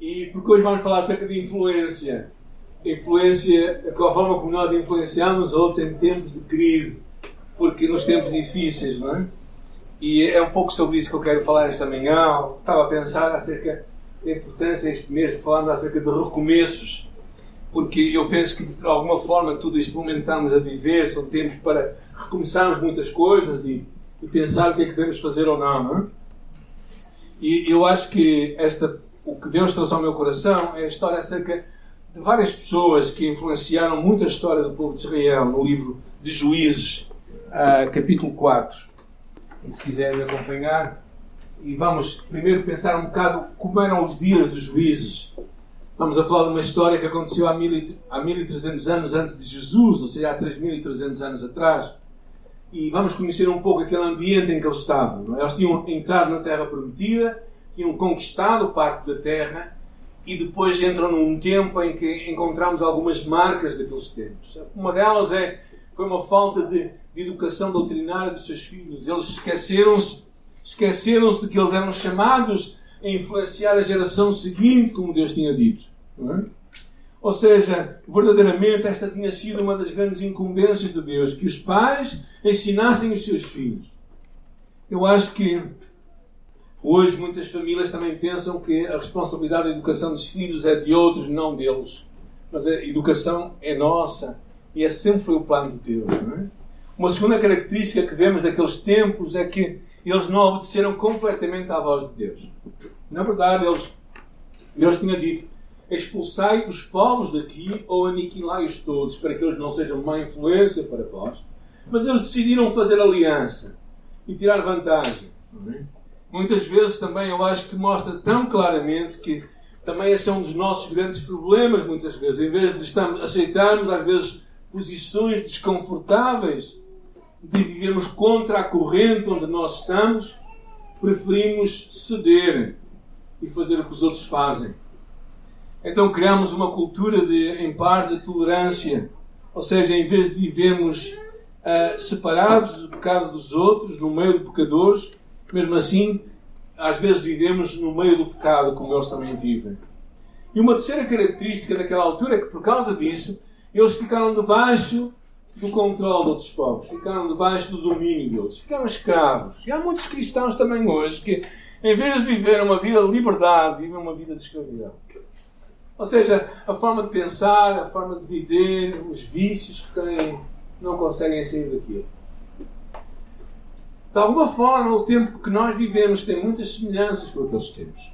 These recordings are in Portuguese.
E porque hoje vamos falar acerca de influência. Influência, a forma como nós influenciamos outros em tempos de crise, porque nos tempos difíceis, não é? E é um pouco sobre isso que eu quero falar esta manhã. Estava a pensar acerca da importância este mês, falando acerca de recomeços, porque eu penso que de alguma forma tudo este momento que estamos a viver são tempos para recomeçarmos muitas coisas e, e pensar o que é que devemos fazer ou não, não é? E eu acho que esta, o que Deus trouxe ao meu coração é a história acerca de várias pessoas que influenciaram muito a história do povo de Israel no livro de Juízes, uh, capítulo 4. E se quiserem acompanhar, e vamos primeiro pensar um bocado como eram os dias dos juízes. Estamos a falar de uma história que aconteceu há, mil e, há 1300 anos antes de Jesus, ou seja, há 3300 anos atrás. E vamos conhecer um pouco aquele ambiente em que eles estavam. É? Eles tinham entrado na Terra Prometida, tinham conquistado parte da Terra e depois entram num tempo em que encontramos algumas marcas daqueles tempos. Uma delas é, foi uma falta de, de educação doutrinária dos seus filhos. Eles esqueceram-se esqueceram-se de que eles eram chamados a influenciar a geração seguinte, como Deus tinha dito. É? Ou seja, verdadeiramente esta tinha sido uma das grandes incumbências de Deus, que os pais ensinassem os seus filhos. Eu acho que hoje muitas famílias também pensam que a responsabilidade da educação dos filhos é de outros, não deles. Mas a educação é nossa e esse sempre foi o plano de Deus. É? Uma segunda característica que vemos daqueles tempos é que eles não obedeceram completamente à voz de Deus. Na verdade, eles, Deus tinha dito: expulsai os povos daqui ou aniquilai-os todos, para que eles não sejam má influência para vós. Mas eles decidiram fazer aliança e tirar vantagem. Muitas vezes também eu acho que mostra tão claramente que também esse é um dos nossos grandes problemas, muitas vezes. Em vez de aceitarmos, às vezes, posições desconfortáveis, de vivermos contra a corrente onde nós estamos, preferimos ceder e fazer o que os outros fazem. Então criamos uma cultura de, em paz, de tolerância. Ou seja, em vez de vivermos uh, separados do pecado dos outros, no meio de pecadores, mesmo assim, às vezes vivemos no meio do pecado, como eles também vivem. E uma terceira característica daquela altura é que, por causa disso, eles ficaram debaixo do controle de outros povos, ficaram debaixo do domínio deles, ficaram escravos. E há muitos cristãos também hoje que, em vez de viver uma vida de liberdade, vivem uma vida de escravidão. Ou seja, a forma de pensar, a forma de viver, os vícios que têm, não conseguem sair daquilo. De alguma forma, o tempo que nós vivemos tem muitas semelhanças com aqueles tempos.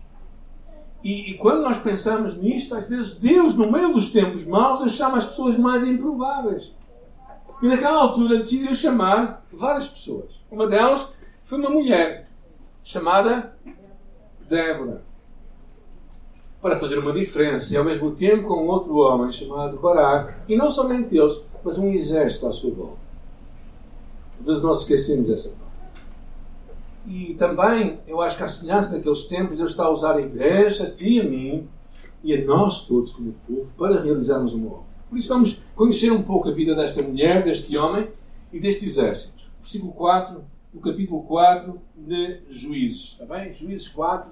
E, e, quando nós pensamos nisto, às vezes Deus, no meio dos tempos maus, chama as pessoas mais improváveis. E naquela altura decidiu chamar várias pessoas. Uma delas foi uma mulher chamada Débora. Para fazer uma diferença. E ao mesmo tempo com outro homem chamado Baraque. E não somente eles, mas um exército à sua volta. Às vezes nós esquecemos dessa parte. E também, eu acho que a semelhança daqueles tempos, Deus está a usar a igreja, a ti e a mim, e a nós todos como povo, para realizarmos uma obra. Por isso vamos conhecer um pouco a vida desta mulher, deste homem e deste exército. Versículo 4, no capítulo 4 de Juízes. Está bem? Juízes 4.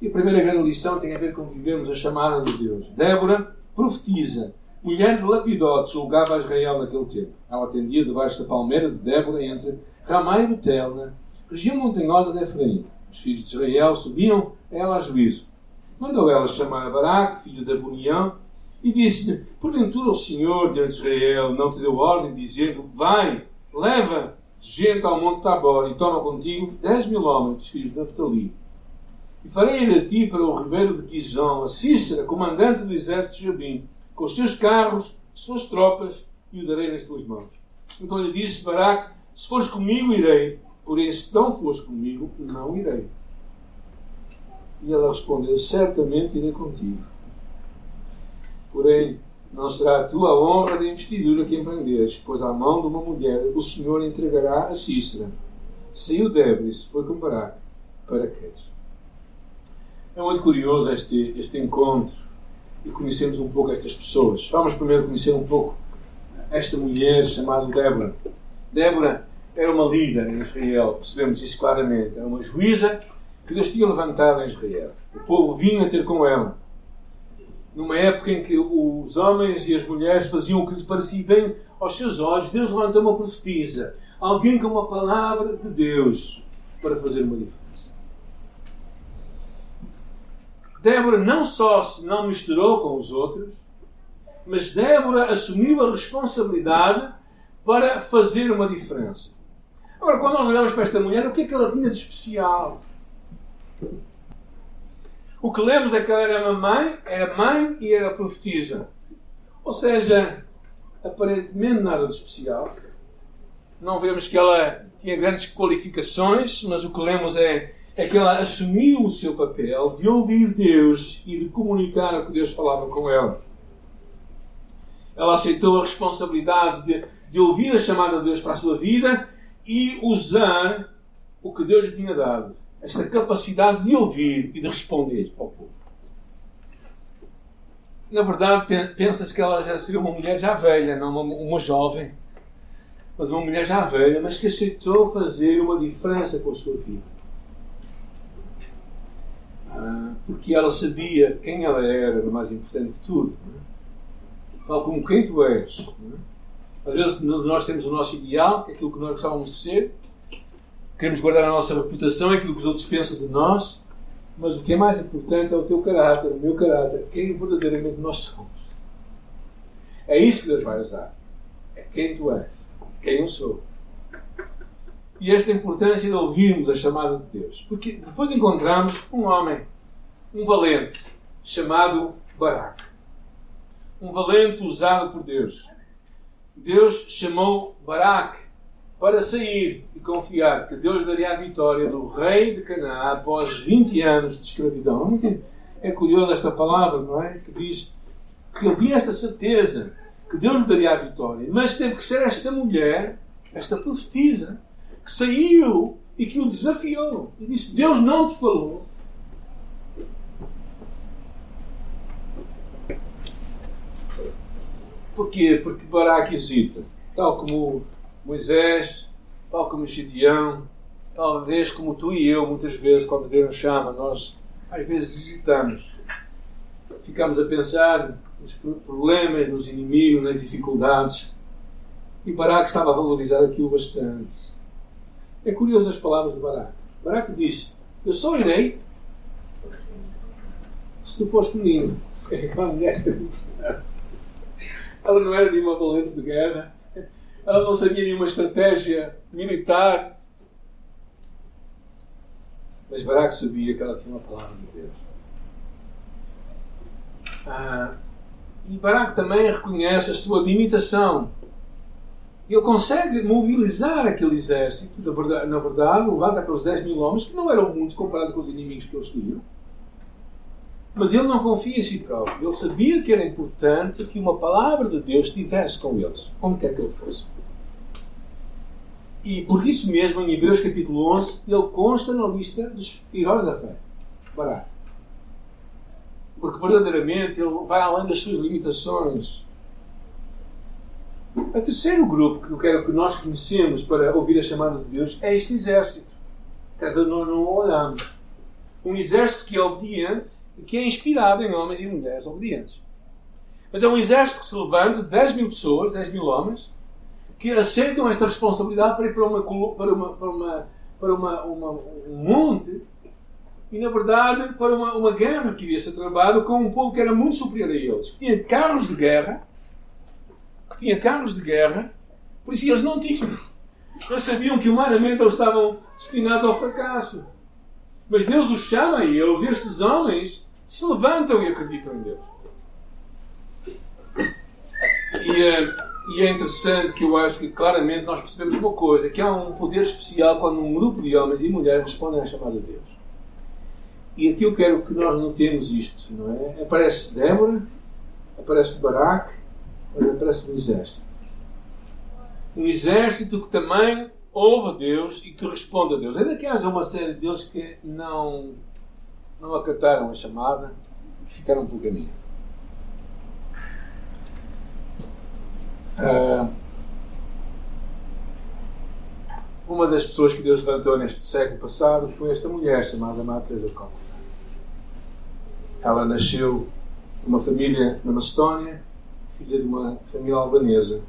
E a primeira grande lição tem a ver com vivemos a chamada de Deus. Débora profetiza. Mulher de Lapidote julgava Israel naquele tempo. Ela atendia debaixo da palmeira de Débora entre Ramá e Betel, na região montanhosa de Efraim. Os filhos de Israel subiam a ela a juízo. Mandou ela chamar Baraque, filho de Abunião, e disse-lhe: Porventura o Senhor, de Israel, não te deu ordem, dizendo: Vai, leva gente ao Monte Tabor e toma contigo dez mil homens dos filhos de Naftali. E farei a ti para o ribeiro de Quizão a Cícera, comandante do exército de Jabim, com os seus carros, suas tropas, e o darei nas tuas mãos. Então lhe disse Baraque: Se fores comigo, irei, porém, se não fores comigo, não irei. E ela respondeu: Certamente irei contigo Porém, não será a tua honra de investidura que empreenderes, pois à mão de uma mulher o Senhor entregará a Cícera. Saiu se foi comparar para Quedes. É muito curioso este, este encontro e conhecemos um pouco estas pessoas. Vamos primeiro conhecer um pouco esta mulher chamada Débora. Débora era uma líder em Israel, percebemos isso claramente. Era uma juíza que Deus tinha levantado em Israel. O povo vinha ter com ela. Numa época em que os homens e as mulheres faziam o que lhes parecia bem aos seus olhos, Deus levantou uma profetisa. Alguém com uma palavra de Deus para fazer uma diferença. Débora não só se não misturou com os outros, mas Débora assumiu a responsabilidade para fazer uma diferença. Agora, quando nós olhamos para esta mulher, o que é que ela tinha de especial? O que lemos é que ela era mãe, era mãe e era profetisa. Ou seja, aparentemente nada de especial. Não vemos que ela tinha grandes qualificações, mas o que lemos é, é que ela assumiu o seu papel de ouvir Deus e de comunicar o que Deus falava com ela. Ela aceitou a responsabilidade de, de ouvir a chamada de Deus para a sua vida e usar o que Deus lhe tinha dado. Esta capacidade de ouvir e de responder ao povo. Na verdade, pensa-se que ela já seria uma mulher já velha, não uma, uma jovem. Mas uma mulher já velha, mas que aceitou fazer uma diferença com a sua vida. Ah, porque ela sabia quem ela era, o mais importante de tudo. É? Tal como quem tu és. É? Às vezes nós temos o nosso ideal, é aquilo que nós gostávamos de ser. Queremos guardar a nossa reputação, aquilo que os outros pensam de nós. Mas o que é mais importante é o teu caráter, o meu caráter, quem verdadeiramente nós somos. É isso que Deus vai usar. É quem tu és, quem eu sou. E esta importância de ouvirmos a chamada de Deus. Porque depois encontramos um homem, um valente, chamado Baraque. Um valente usado por Deus. Deus chamou Baraque para sair e confiar que Deus daria a vitória do rei de Canaã após 20 anos de escravidão. É curioso esta palavra, não é? Que diz que ele tinha esta certeza que Deus lhe daria a vitória, mas teve que ser esta mulher, esta profetisa, que saiu e que o desafiou e disse: Deus não te falou. Porquê? Porque Baraque hesita, tal como Moisés, tal como Gideão, talvez como tu e eu, muitas vezes, quando Deus nos chama, nós às vezes hesitamos. Ficamos a pensar nos problemas, nos inimigos, nas dificuldades. E Baraque estava a valorizar aquilo bastante. É curioso as palavras de Baraque. Baraque disse: Eu só irei se tu fores comigo. Ela não era de uma valente de guerra ela não sabia nenhuma estratégia militar. Mas Barak sabia que ela tinha uma palavra de Deus. Ah, e Barak também reconhece a sua limitação. Ele consegue mobilizar aquele exército, na verdade, na verdade levanta aqueles 10 mil homens, que não eram muitos comparado com os inimigos que eles tinham. Mas ele não confia em si próprio. Ele sabia que era importante que uma palavra de Deus estivesse com eles, onde quer que ele fosse. E por isso mesmo, em Hebreus capítulo 11, ele consta na lista dos heróis da fé. Porque verdadeiramente ele vai além das suas limitações. O terceiro grupo que eu quero que nós conhecemos para ouvir a chamada de Deus é este exército. Cada nós não olhamos. Um exército que é obediente que é inspirado em homens e mulheres obedientes. Mas é um exército que se levanta de 10 mil pessoas, 10 mil homens, que aceitam esta responsabilidade para ir para uma, para uma, para uma, para uma, uma um monte e, na verdade, para uma, uma guerra que iria ser travada com um povo que era muito superior a eles, que tinha carros de guerra, que tinha carros de guerra, por isso eles não tinham. Eles sabiam que humanamente eles estavam destinados ao fracasso. Mas Deus os chama a eles, estes homens se levantam e acreditam em Deus. E, uh, e é interessante que eu acho que claramente nós percebemos uma coisa, que há um poder especial quando um grupo de homens e mulheres respondem à chamada de Deus. E aqui eu quero que nós notemos isto, não é? Aparece Débora, aparece Baraque, aparece um exército. Um exército que também ouve a Deus e que responde a Deus. Ainda que haja uma série de Deus que não, não acataram a chamada e ficaram pelo caminho. uma das pessoas que Deus levantou neste século passado foi esta mulher chamada de Calcutá. Ela nasceu numa família na Macedónia, filha de uma família albanesa.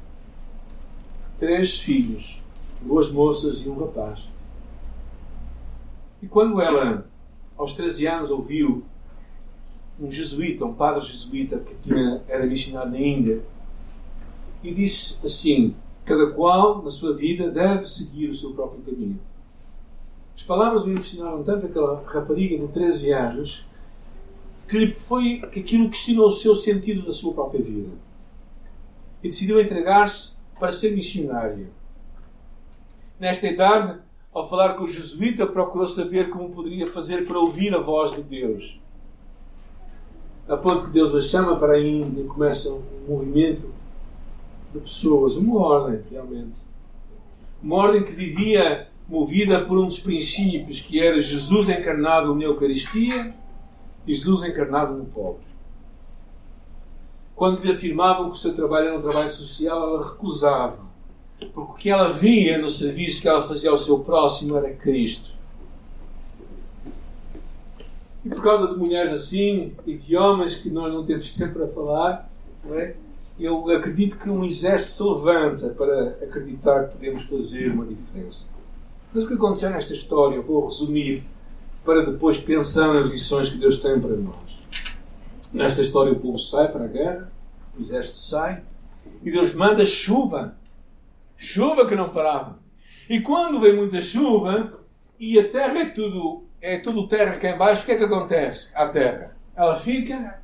Três filhos, duas moças e um rapaz. E quando ela, aos 13 anos, ouviu um jesuíta, um padre jesuíta que tinha, era missionário na Índia, e disse assim: Cada qual, na sua vida, deve seguir o seu próprio caminho. As palavras o impressionaram tanto aquela rapariga de 13 anos que foi que aquilo questionou o seu sentido da sua própria vida. E decidiu entregar-se para ser missionária. Nesta idade, ao falar com o jesuíta, procurou saber como poderia fazer para ouvir a voz de Deus. A ponto que Deus a chama para a Índia, começa um movimento de pessoas, uma ordem, realmente. Uma ordem que vivia movida por um dos princípios que era Jesus encarnado na Eucaristia e Jesus encarnado no pobre. Quando lhe afirmavam que o seu trabalho era um trabalho social, ela recusava. Porque o que ela via no serviço que ela fazia ao seu próximo era Cristo. E por causa de mulheres assim e de homens que nós não temos sempre a falar, é? eu acredito que um exército se levanta para acreditar que podemos fazer uma diferença. Mas o que aconteceu nesta história, eu vou resumir para depois pensar nas lições que Deus tem para nós. Nesta história, o povo sai para a guerra, o exército sai, e Deus manda chuva. Chuva que não parava. E quando vem muita chuva, e a terra é tudo, é tudo terra cá embaixo, o que é que acontece à terra? Ela fica,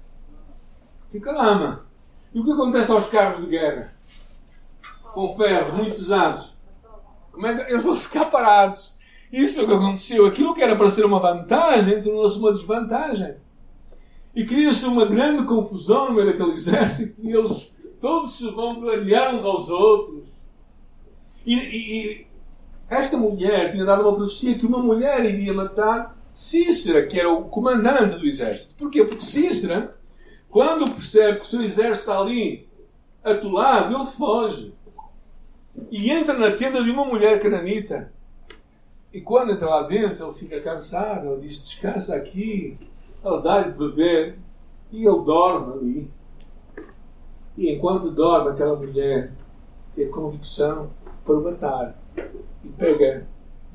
fica lama. E o que acontece aos carros de guerra? Com ferros muito pesados. Como é que eles vão ficar parados? Isso foi o que aconteceu. Aquilo que era para ser uma vantagem tornou-se uma desvantagem. E cria-se uma grande confusão no meio daquele exército e eles todos se vão gladiar uns aos outros. E, e, e, esta mulher tinha dado uma profecia que uma mulher iria matar Cícera, que era o comandante do exército. Porquê? Porque Cícera, quando percebe que o seu exército está ali atolado, ele foge. E entra na tenda de uma mulher cananita e quando entra lá dentro, ele fica cansado, ele diz: descansa aqui, ela dá-lhe de beber e ele dorme ali. E enquanto dorme, aquela mulher tem a convicção matar. E pega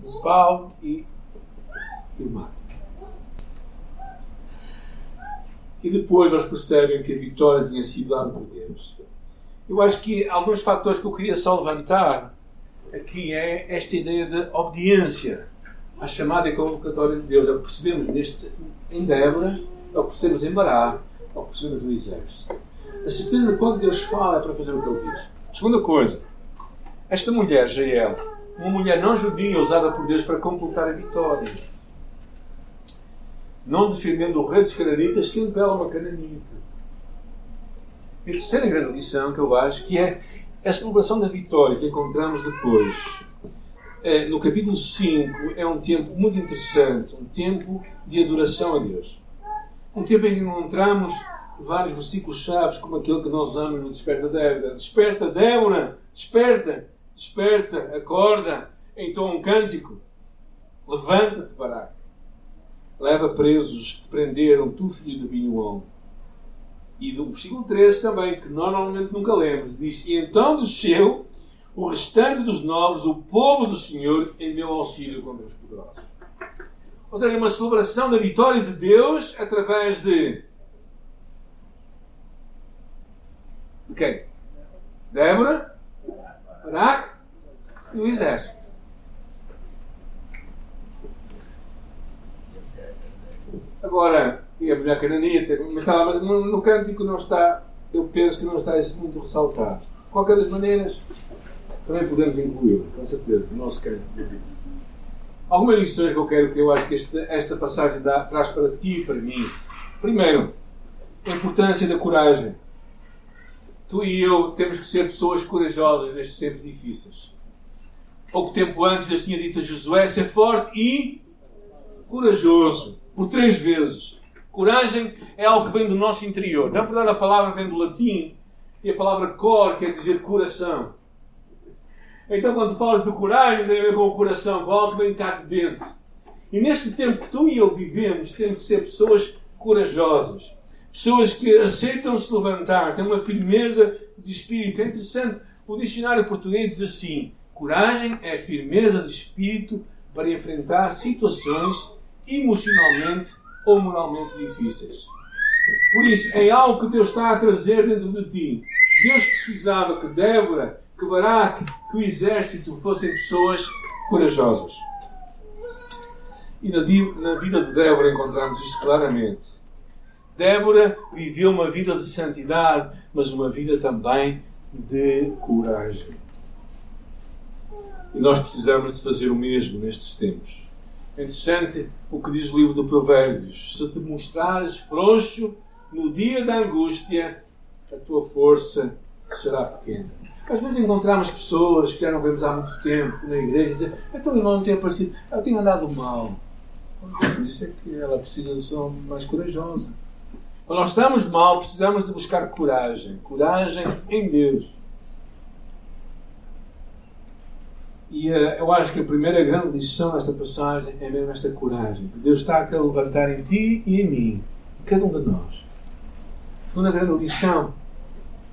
um pau e, e mata. E depois eles percebem que a vitória tinha sido dada por Deus. Eu acho que alguns fatores que eu queria só levantar aqui é esta ideia de obediência à chamada e convocatória de Deus. É o que percebemos neste, em Débora, é o que percebemos em Bará, é o que percebemos no exército. A certeza de quando Deus fala é para fazer o que Ele diz. Segunda coisa, esta mulher, Jael, uma mulher não judia usada por Deus para completar a vitória. Não defendendo o rei dos cananitas, sendo ela uma cananita. E a terceira grande lição que eu acho que é a celebração da vitória que encontramos depois, é, no capítulo 5, é um tempo muito interessante, um tempo de adoração a Deus. Um tempo em que encontramos vários versículos chaves, como aquele que nós usamos no Desperta Débora. Desperta, Débora! Desperta! Desperta! Acorda! Então um cântico. Levanta-te, Baraque. Leva presos que te prenderam, tu filho de Binuão e do versículo 13 também, que normalmente nunca lemos, diz: E então desceu o restante dos nobres, o povo do Senhor, em meu auxílio contra os poderosos. Ou seja, uma celebração da vitória de Deus através de. De quem? Débora, Barak e o exército. Agora, e a mulher cananita, mas está lá, mas no, cântico não está, eu penso que não está muito ressaltado. De qualquer das maneiras, também podemos incluí-lo, com certeza, no nosso cântico. Algumas lições que eu quero que eu acho que esta, esta passagem dá, traz para ti e para mim. Primeiro, a importância da coragem. Tu e eu temos que ser pessoas corajosas nestes tempos difíceis. Pouco tempo antes, Deus tinha dito a Josué: ser forte e corajoso. Por três vezes. Coragem é algo que vem do nosso interior. Na verdade, a palavra vem do latim e a palavra cor quer dizer coração. Então, quando falas de coragem, tem a ver com o coração, com algo que vem cá de dentro. E neste tempo que tu e eu vivemos, temos que ser pessoas corajosas. Pessoas que aceitam se levantar, têm uma firmeza de espírito. É interessante, o dicionário português diz assim: coragem é firmeza de espírito para enfrentar situações emocionalmente ou moralmente difíceis. Por isso, é algo que Deus está a trazer dentro de ti. Deus precisava que Débora, que Baraque, que o exército fossem pessoas corajosas. E na, na vida de Débora encontramos isto claramente. Débora viveu uma vida de santidade, mas uma vida também de coragem. E nós precisamos de fazer o mesmo nestes tempos. É interessante o que diz o livro do Provérbios: se te mostrares frouxo no dia da angústia, a tua força será pequena. Às vezes encontramos pessoas que já não vemos há muito tempo na igreja e dizem: Então, irmão, não tem aparecido, eu tenho andado mal. Por isso é que ela precisa de ser mais corajosa. Quando nós estamos mal, precisamos de buscar coragem. Coragem em Deus. E uh, eu acho que a primeira grande lição desta passagem é mesmo esta coragem. Que Deus está a levantar em ti e em mim, em cada um de nós. A segunda grande lição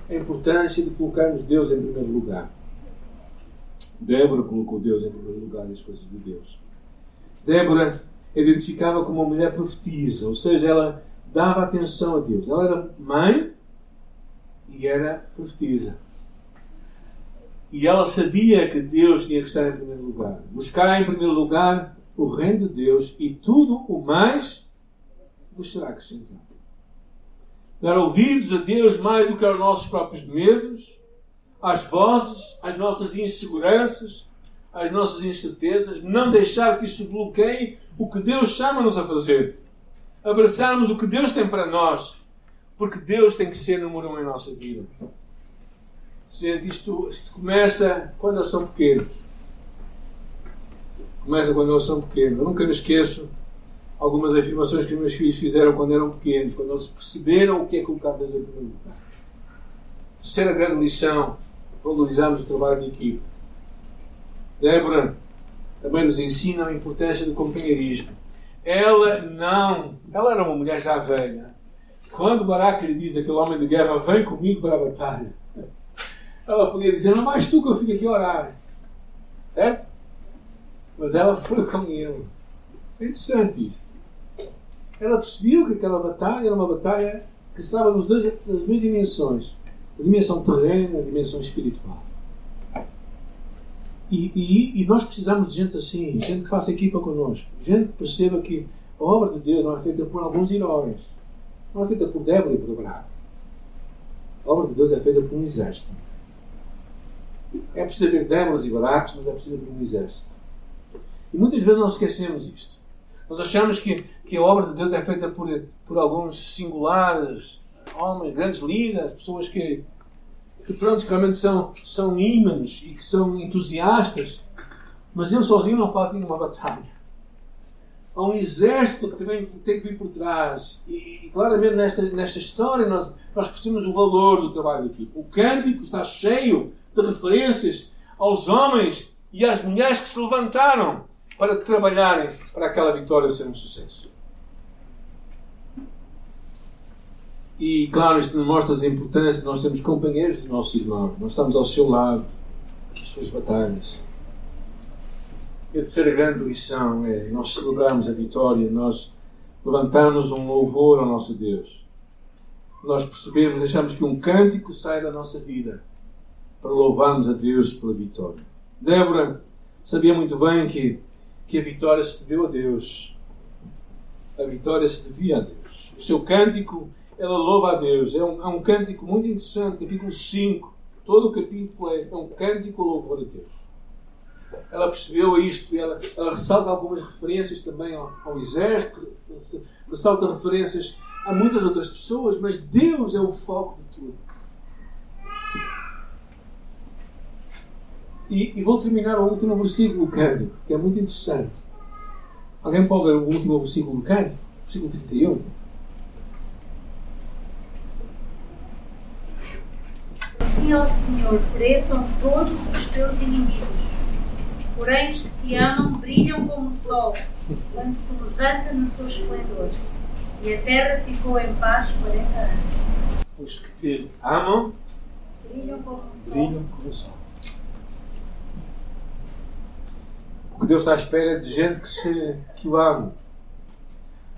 é a importância de colocarmos Deus em primeiro lugar. Débora colocou Deus em primeiro lugar nas coisas de Deus. Débora identificava como uma mulher profetisa, ou seja, ela dava atenção a Deus. Ela era mãe e era profetisa. E ela sabia que Deus tinha que estar em primeiro lugar. Buscar em primeiro lugar o reino de Deus e tudo o mais vos será acrescentado. Dar ouvidos a Deus mais do que aos nossos próprios medos, às vozes, às nossas inseguranças, às nossas incertezas. Não deixar que isso bloqueie o que Deus chama-nos a fazer. Abraçarmos o que Deus tem para nós. Porque Deus tem que ser número um em nossa vida. Gente, isto, isto começa quando eles são pequenos. Começa quando eles são pequenos. Eu nunca me esqueço algumas afirmações que os meus filhos fizeram quando eram pequenos, quando eles perceberam o que é colocar Deus em primeiro lugar. Terceira grande lição: valorizarmos o trabalho de equipe. Débora também nos ensina a importância do companheirismo. Ela não, ela era uma mulher já velha. Quando Barack lhe diz aquele homem de guerra, vem comigo para a batalha ela podia dizer, não mais tu que eu fico aqui a orar. Certo? Mas ela foi com ele. É interessante isto. Ela percebeu que aquela batalha era uma batalha que estava nos dois, nas duas dimensões. A dimensão terrena e a dimensão espiritual. E, e, e, nós precisamos de gente assim, gente que faça equipa connosco, gente que perceba que a obra de Deus não é feita por alguns heróis, não é feita por Débora e por Braga. A obra de Deus é feita por um exército. É preciso haver Déboras e Baraques, mas é preciso haver um exército. E muitas vezes nós esquecemos isto. Nós achamos que, que a obra de Deus é feita por, por alguns singulares homens, grandes líderes, pessoas que, que que realmente são, são ímãs e que são entusiastas, mas eles sozinhos não fazem uma batalha. Há um exército que também tem que vir por trás. E, e claramente nesta, nesta história nós, nós percebemos o valor do trabalho de equipe. O cântico está cheio de referências aos homens e às mulheres que se levantaram para trabalharem para aquela vitória ser um sucesso. E claro, isto mostra a importância nós sermos companheiros do nosso irmão, nós estamos ao seu lado, nas suas batalhas. E a terceira grande lição é nós celebramos a vitória, nós levantamos um louvor ao nosso Deus. Nós percebemos, achamos que um cântico sai da nossa vida para louvarmos a Deus pela vitória. Débora sabia muito bem que, que a vitória se deveu a Deus. A vitória se devia a Deus. O seu cântico, ela louva a Deus. É um, é um cântico muito interessante, capítulo 5. Todo o capítulo é, é um cântico louvor a Deus. Ela percebeu isto, ela, ela ressalta algumas referências também ao, ao exército, ressalta referências a muitas outras pessoas, mas Deus é o foco de tudo. E, e, vou terminar o último versículo do cântico, que é muito interessante. Alguém pode ler o último versículo do cântico? Versículo 31. Assim, ó Senhor, pereçam todos os teus inimigos. Porém, os que te amam brilham como o sol, quando se levanta no seu esplendor. E a terra ficou em paz 40 anos. Os que te amam Brilham como o sol. brilham como o sol. O que Deus está à espera é de gente que, se, que o ame.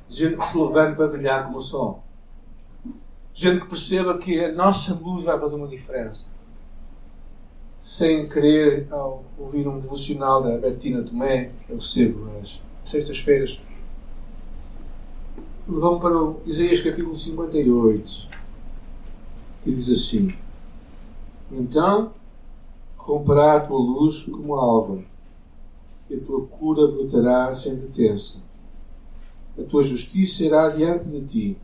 De gente que se levante para brilhar como o sol. Gente que perceba que a nossa luz vai fazer uma diferença. Sem querer, ao ouvir um devocional da Bettina Tomé, que eu recebo às sextas-feiras, vão para Isaías capítulo 58, que diz assim: Então romperá a tua luz como a alva, e a tua cura brotará sem detença. A tua justiça irá diante de ti,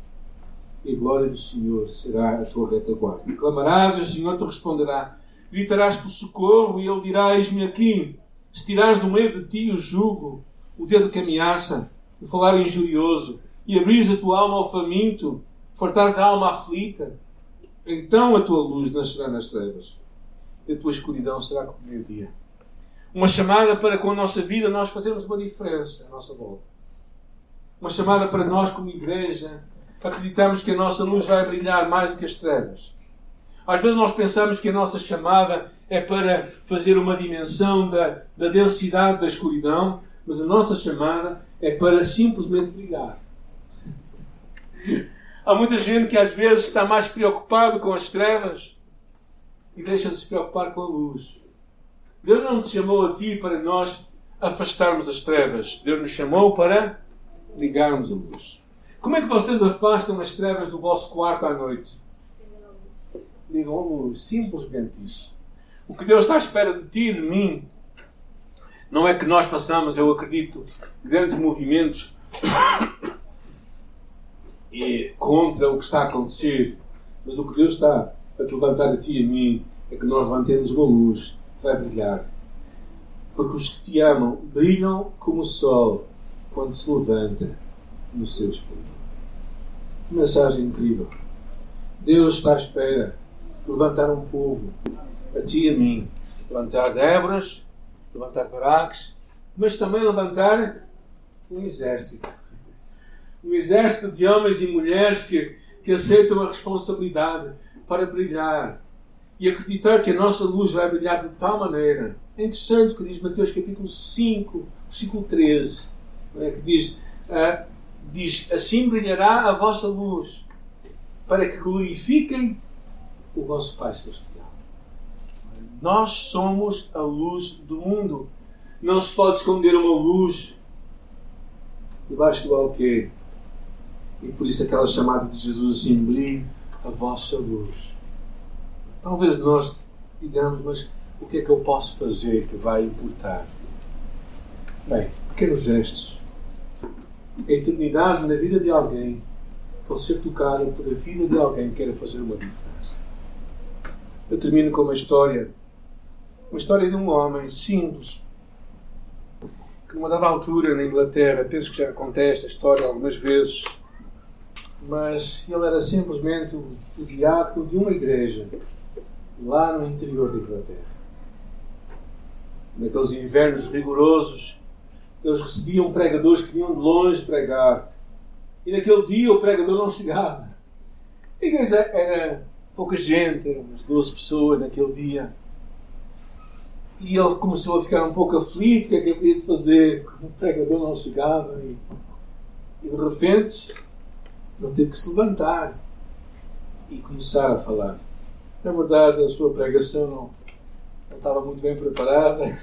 e a glória do Senhor será a tua retaguarda. Clamarás, e o Senhor te responderá. Gritarás por socorro, e ele dirá: Eis-me aqui. Se tirares do meio de ti o jugo, o dedo que ameaça, o falar injurioso, e abrires a tua alma ao faminto, fartares a alma aflita, então a tua luz nascerá nas trevas, e a tua escuridão será como meio-dia. Uma chamada para com a nossa vida nós fazermos uma diferença à nossa volta. Uma chamada para nós, como igreja, acreditarmos que a nossa luz vai brilhar mais do que as trevas. Às vezes nós pensamos que a nossa chamada é para fazer uma dimensão da, da densidade da escuridão, mas a nossa chamada é para simplesmente brilhar. Há muita gente que às vezes está mais preocupado com as trevas e deixa de se preocupar com a luz. Deus não te chamou a ti para nós afastarmos as trevas. Deus nos chamou para ligarmos a luz. Como é que vocês afastam as trevas do vosso quarto à noite? Ligam a luz. Simplesmente isso. O que Deus está à espera de ti e de mim não é que nós façamos, eu acredito, grandes movimentos e contra o que está a acontecer. Mas o que Deus está a te levantar a ti e a mim é que nós levantemos uma luz que vai brilhar. Porque os que te amam brilham como o sol quando se levanta no seu esplendor. Que mensagem incrível. Deus está à espera de levantar um povo, a ti e a mim. Levantar Déboras, levantar Baraques, mas também levantar um exército um exército de homens e mulheres que, que aceitam a responsabilidade para brilhar e acreditar que a nossa luz vai brilhar de tal maneira. É interessante o que diz Mateus capítulo 5, versículo 13, é? que diz, uh, diz: Assim brilhará a vossa luz, para que glorifiquem o vosso Pai Celestial. Nós somos a luz do mundo. Não se pode esconder uma luz debaixo do alqueire. E por isso aquela chamada de Jesus assim, brilhe a vossa luz. Talvez nós digamos, mas o que é que eu posso fazer que vai importar? Bem, pequenos gestos. A eternidade na vida de alguém pode ser tocada por a vida de alguém que queira fazer uma diferença. Eu termino com uma história. Uma história de um homem simples. Que numa dada altura na Inglaterra, penso que já contei esta história algumas vezes, mas ele era simplesmente o, diácono de uma igreja lá no interior da Inglaterra. Naqueles invernos rigorosos, eles recebiam pregadores que vinham de longe pregar. E naquele dia o pregador não chegava. A igreja era pouca gente, eram umas 12 pessoas naquele dia. E ele começou a ficar um pouco aflito, o que é que ele podia fazer? O pregador não chegava. E, e de repente ele teve que se levantar e começar a falar. Na verdade, a sua pregação não, não estava muito bem preparada,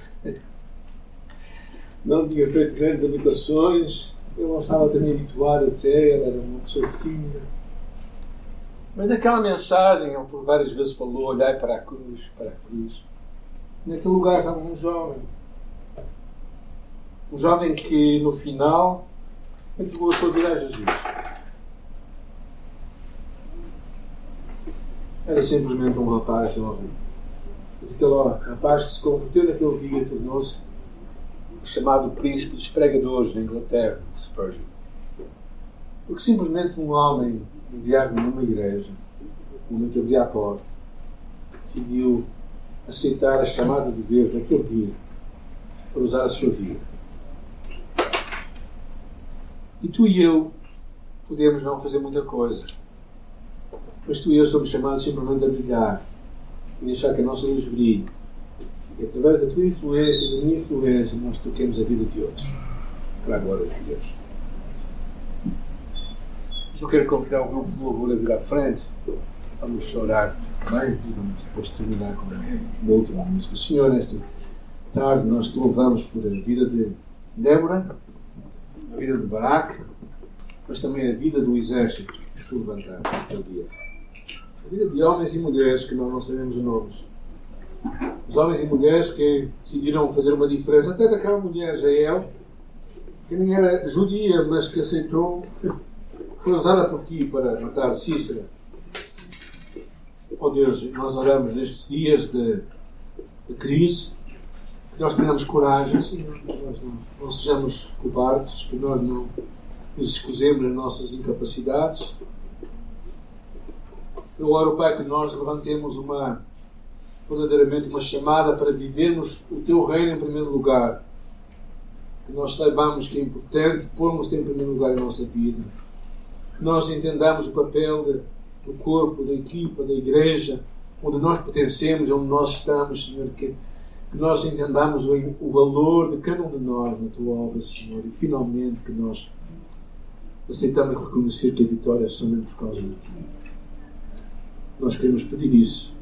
não tinha feito grandes anotações, ele não estava também habituado até, ele era uma pessoa tímida. Mas naquela mensagem, ele por várias vezes falou: olhai para a cruz, para a cruz. Naquele lugar estava um jovem. Um jovem que no final entregou a sua vida a Jesus. Era simplesmente um rapaz jovem. Mas aquele rapaz que se converteu naquele dia tornou-se o chamado príncipe dos pregadores na Inglaterra, Spurgeon. Porque simplesmente um homem, um diácono numa igreja, um homem que abria a porta, decidiu aceitar a chamada de Deus naquele dia para usar a sua vida. E tu e eu podemos não fazer muita coisa, mas tu e eu somos chamados simplesmente a brilhar e deixar que a nossa luz brilhe. E através da tua influência e da minha influência, nós toquemos a vida de outros. Para a glória de Deus. Só quero convidar o grupo de louvor a vir à frente. Vamos chorar e vamos depois terminar com uma última música. Senhor, esta tarde nós te louvamos por a vida de Débora, a vida de Baraque, mas também a vida do exército que tu levantaste naquele dia. A vida de homens e mulheres que nós não sabemos os nomes. Os homens e mulheres que decidiram fazer uma diferença, até daquela mulher, Jael, que nem era judia, mas que aceitou, foi usada por ti para matar Cícera. Oh Deus, nós oramos nestes dias de, de crise, que nós tenhamos coragem, assim, nós não, não sejamos cobardes, que nós não nos escusemos nas nossas incapacidades. Eu oro, Pai, que nós levantemos uma verdadeiramente uma chamada para vivermos o Teu reino em primeiro lugar. Que nós saibamos que é importante pormos-te em primeiro lugar em nossa vida. Que nós entendamos o papel de, do corpo, da equipa, da igreja, onde nós pertencemos, onde nós estamos, Senhor. Que, que nós entendamos o, o valor de cada um de nós na Tua obra, Senhor. E finalmente que nós aceitamos reconhecer que a vitória é somente por causa de Ti. Nós queremos pedir isso